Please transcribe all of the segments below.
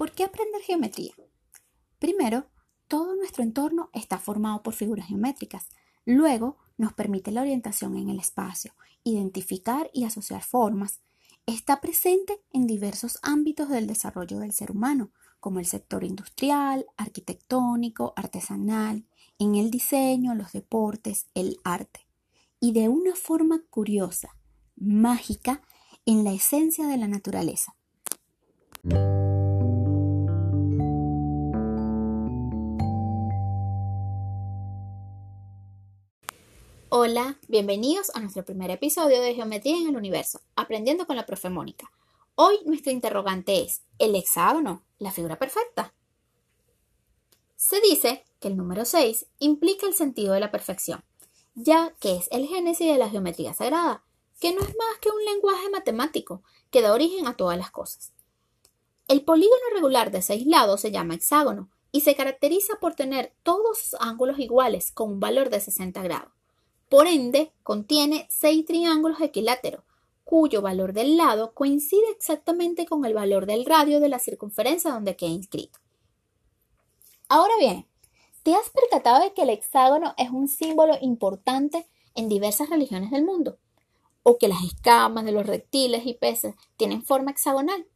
¿Por qué aprender geometría? Primero, todo nuestro entorno está formado por figuras geométricas. Luego, nos permite la orientación en el espacio, identificar y asociar formas. Está presente en diversos ámbitos del desarrollo del ser humano, como el sector industrial, arquitectónico, artesanal, en el diseño, los deportes, el arte. Y de una forma curiosa, mágica, en la esencia de la naturaleza. Hola, bienvenidos a nuestro primer episodio de Geometría en el Universo, aprendiendo con la profe Mónica. Hoy nuestro interrogante es, ¿el hexágono, la figura perfecta? Se dice que el número 6 implica el sentido de la perfección, ya que es el génesis de la geometría sagrada, que no es más que un lenguaje matemático que da origen a todas las cosas. El polígono regular de seis lados se llama hexágono y se caracteriza por tener todos sus ángulos iguales con un valor de 60 grados. Por ende, contiene seis triángulos equiláteros, cuyo valor del lado coincide exactamente con el valor del radio de la circunferencia donde queda inscrito. Ahora bien, ¿te has percatado de que el hexágono es un símbolo importante en diversas religiones del mundo? ¿O que las escamas de los reptiles y peces tienen forma hexagonal?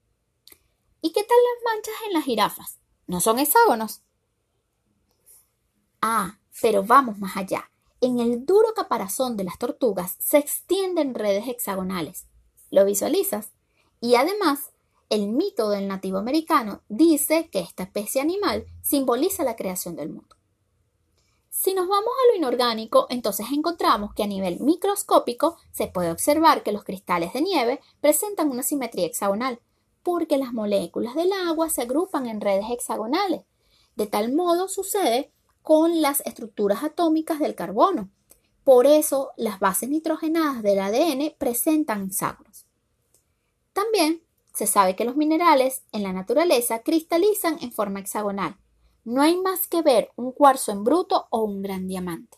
¿Y qué tal las manchas en las jirafas? ¿No son hexágonos? Ah, pero vamos más allá en el duro caparazón de las tortugas se extienden redes hexagonales. ¿Lo visualizas? Y además, el mito del nativo americano dice que esta especie animal simboliza la creación del mundo. Si nos vamos a lo inorgánico, entonces encontramos que a nivel microscópico se puede observar que los cristales de nieve presentan una simetría hexagonal, porque las moléculas del agua se agrupan en redes hexagonales. De tal modo sucede con las estructuras atómicas del carbono. Por eso las bases nitrogenadas del ADN presentan hexágonos. También se sabe que los minerales en la naturaleza cristalizan en forma hexagonal. No hay más que ver un cuarzo en bruto o un gran diamante.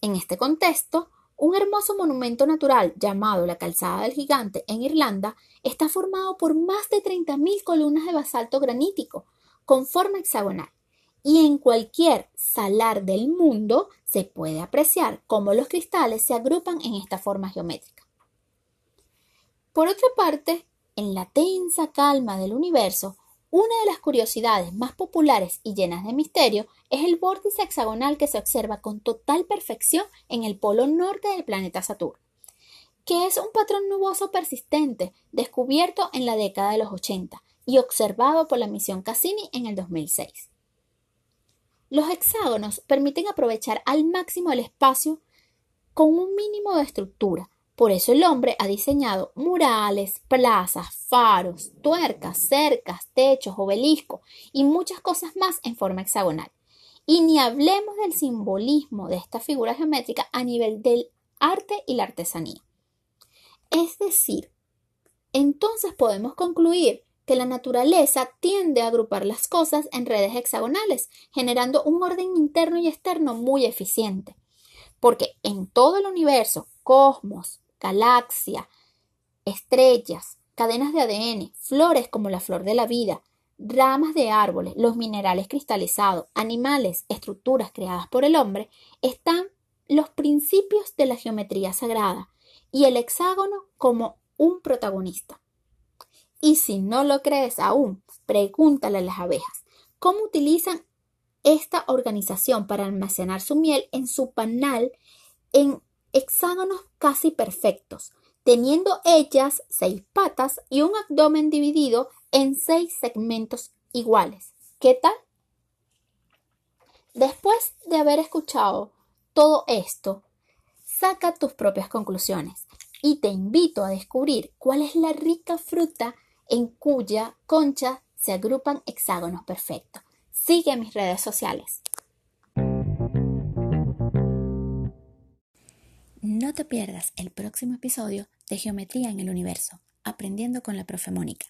En este contexto, un hermoso monumento natural llamado la Calzada del Gigante en Irlanda está formado por más de 30.000 columnas de basalto granítico con forma hexagonal y en cualquier salar del mundo se puede apreciar cómo los cristales se agrupan en esta forma geométrica. Por otra parte, en la tensa calma del universo, una de las curiosidades más populares y llenas de misterio es el vórtice hexagonal que se observa con total perfección en el polo norte del planeta Saturno, que es un patrón nuboso persistente descubierto en la década de los 80 y observado por la misión Cassini en el 2006. Los hexágonos permiten aprovechar al máximo el espacio con un mínimo de estructura. Por eso el hombre ha diseñado murales, plazas, faros, tuercas, cercas, techos, obeliscos y muchas cosas más en forma hexagonal. Y ni hablemos del simbolismo de esta figura geométrica a nivel del arte y la artesanía. Es decir, entonces podemos concluir que la naturaleza tiende a agrupar las cosas en redes hexagonales, generando un orden interno y externo muy eficiente. Porque en todo el universo, cosmos, galaxia, estrellas, cadenas de ADN, flores como la flor de la vida, ramas de árboles, los minerales cristalizados, animales, estructuras creadas por el hombre, están los principios de la geometría sagrada y el hexágono como un protagonista. Y si no lo crees aún, pregúntale a las abejas cómo utilizan esta organización para almacenar su miel en su panal en hexágonos casi perfectos, teniendo ellas seis patas y un abdomen dividido en seis segmentos iguales. ¿Qué tal? Después de haber escuchado todo esto, saca tus propias conclusiones y te invito a descubrir cuál es la rica fruta en cuya concha se agrupan hexágonos perfectos. Sigue mis redes sociales. No te pierdas el próximo episodio de Geometría en el Universo, aprendiendo con la profe Mónica.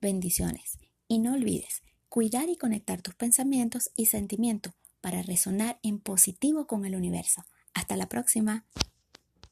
Bendiciones. Y no olvides cuidar y conectar tus pensamientos y sentimientos para resonar en positivo con el universo. Hasta la próxima.